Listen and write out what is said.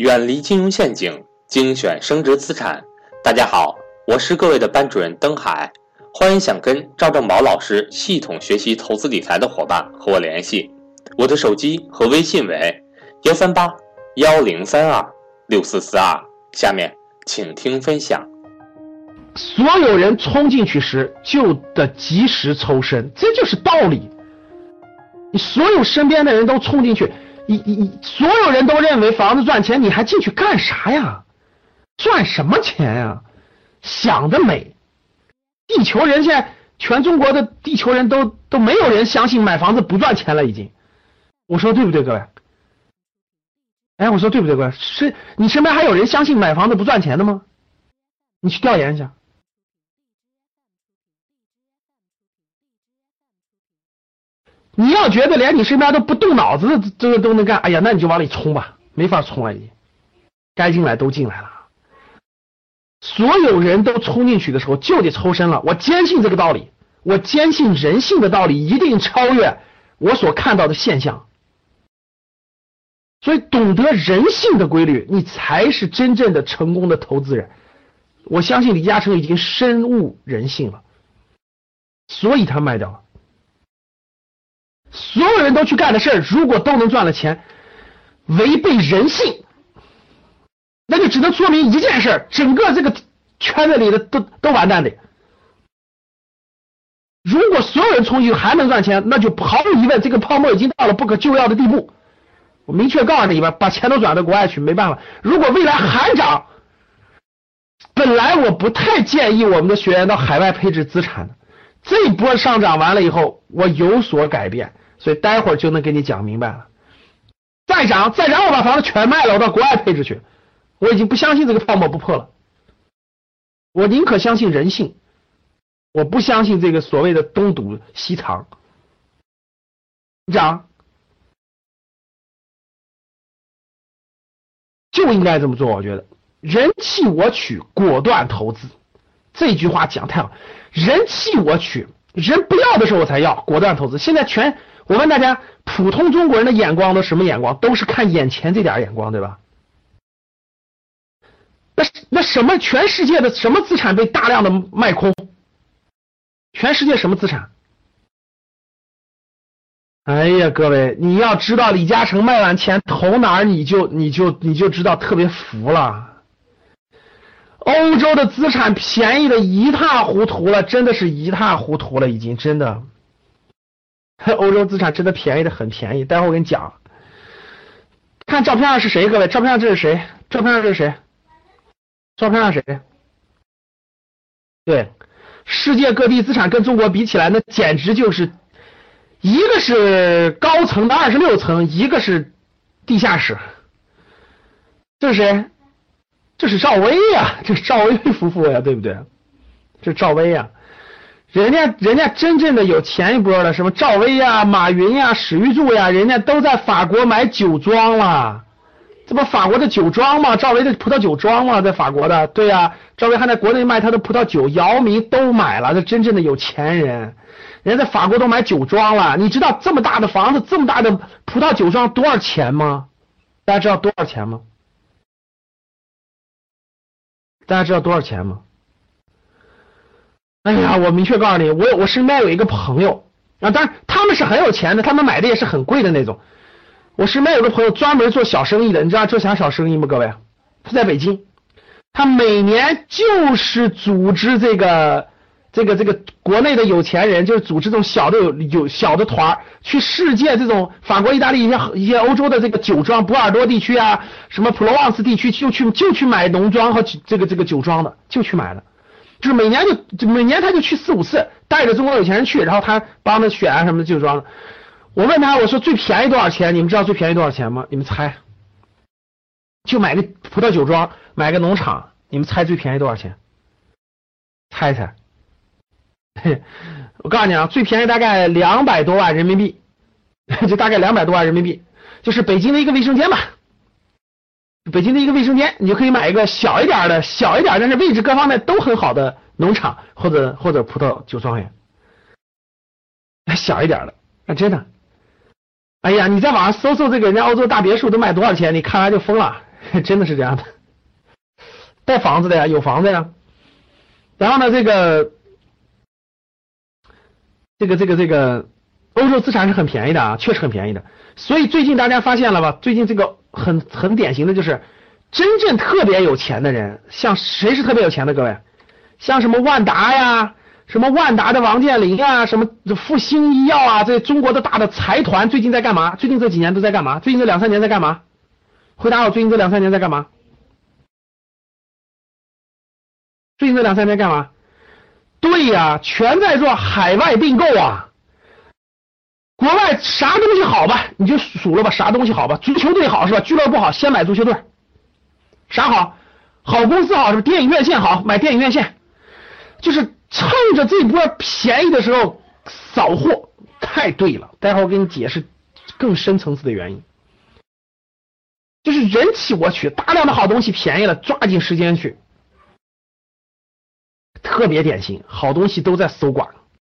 远离金融陷阱，精选升值资产。大家好，我是各位的班主任登海，欢迎想跟赵正宝老师系统学习投资理财的伙伴和我联系，我的手机和微信为幺三八幺零三二六四四二。下面请听分享。所有人冲进去时就得及时抽身，这就是道理。你所有身边的人都冲进去。你你你，所有人都认为房子赚钱，你还进去干啥呀？赚什么钱呀？想得美！地球人现在全中国的地球人都都没有人相信买房子不赚钱了，已经。我说对不对，各位？哎，我说对不对，各位？是你身边还有人相信买房子不赚钱的吗？你去调研一下。你要觉得连你身边都不动脑子这个都能干，哎呀，那你就往里冲吧，没法冲了，已经，该进来都进来了。所有人都冲进去的时候就得抽身了。我坚信这个道理，我坚信人性的道理一定超越我所看到的现象。所以，懂得人性的规律，你才是真正的成功的投资人。我相信李嘉诚已经深悟人性了，所以他卖掉了。所有人都去干的事儿，如果都能赚了钱，违背人性，那就只能说明一件事：整个这个圈子里的都都完蛋的。如果所有人冲进去还能赚钱，那就毫无疑问，这个泡沫已经到了不可救药的地步。我明确告诉你吧，把钱都转到国外去，没办法。如果未来还涨，本来我不太建议我们的学员到海外配置资产的，这一波上涨完了以后，我有所改变。所以待会儿就能给你讲明白了。再涨，再涨，我把房子全卖了，我到国外配置去。我已经不相信这个泡沫不破了。我宁可相信人性，我不相信这个所谓的东堵西藏。涨就应该这么做，我觉得人气我取，果断投资。这句话讲太好，人气我取，人不要的时候我才要，果断投资。现在全。我问大家，普通中国人的眼光都什么眼光？都是看眼前这点眼光，对吧？那那什么？全世界的什么资产被大量的卖空？全世界什么资产？哎呀，各位，你要知道李嘉诚卖完钱投哪儿，你就你就你就知道特别服了。欧洲的资产便宜的一塌糊涂了，真的是一塌糊涂了，已经真的。欧洲资产真的便宜的很便宜，待会我跟你讲。看照片上是谁？各位，照片上这是谁？照片上这是谁？照片上谁？对，世界各地资产跟中国比起来，那简直就是一个是高层的二十六层，一个是地下室。这是谁？这是赵薇呀，这是赵薇夫妇呀，对不对？这是赵薇呀。人家人家真正的有钱一波的，什么赵薇呀、马云呀、史玉柱呀，人家都在法国买酒庄了。这不法国的酒庄吗？赵薇的葡萄酒庄吗？在法国的，对呀。赵薇还在国内卖他的葡萄酒，姚明都买了。这真正的有钱人，人家在法国都买酒庄了。你知道这么大的房子、这么大的葡萄酒庄多少钱吗？大家知道多少钱吗？大家知道多少钱吗？哎呀，我明确告诉你，我我身边有一个朋友啊，当然他们是很有钱的，他们买的也是很贵的那种。我身边有个朋友专门做小生意的，你知道做啥小生意吗？各位，他在北京，他每年就是组织这个这个这个国内的有钱人，就是组织这种小的有有小的团去世界这种法国、意大利一些一些欧洲的这个酒庄，波尔多地区啊，什么普罗旺斯地区，就去就去买农庄和这个这个酒庄的，就去买了。就是每年就每年他就去四五次，带着中国有钱人去，然后他帮他选啊什么的酒庄的。我问他，我说最便宜多少钱？你们知道最便宜多少钱吗？你们猜？就买个葡萄酒庄，买个农场，你们猜最便宜多少钱？猜猜？我告诉你啊，最便宜大概两百多万人民币，就大概两百多万人民币，就是北京的一个卫生间吧。北京的一个卫生间，你就可以买一个小一点的、小一点，但是位置各方面都很好的农场或者或者葡萄酒庄园，小一点的，啊，真的，哎呀，你在网上搜搜这个人家欧洲大别墅都卖多少钱，你看完就疯了，真的是这样的。带房子的呀，有房子呀。然后呢，这个这个这个这个欧洲资产是很便宜的啊，确实很便宜的。所以最近大家发现了吧？最近这个很很典型的就是，真正特别有钱的人，像谁是特别有钱的？各位，像什么万达呀，什么万达的王健林啊，什么复兴医药啊，这中国的大的财团最近在干嘛？最近这几年都在干嘛？最近这两三年在干嘛？回答我，最近这两三年在干嘛？最近这两三年干嘛？对呀，全在做海外并购啊！国外啥东西好吧？你就数了吧，啥东西好吧？足球队好是吧？俱乐部好，先买足球队。啥好？好公司好是吧？电影院线好，买电影院线。就是趁着这波便宜的时候扫货，太对了。待会儿我给你解释更深层次的原因。就是人气我取，大量的好东西便宜了，抓紧时间去。特别典型，好东西都在搜刮。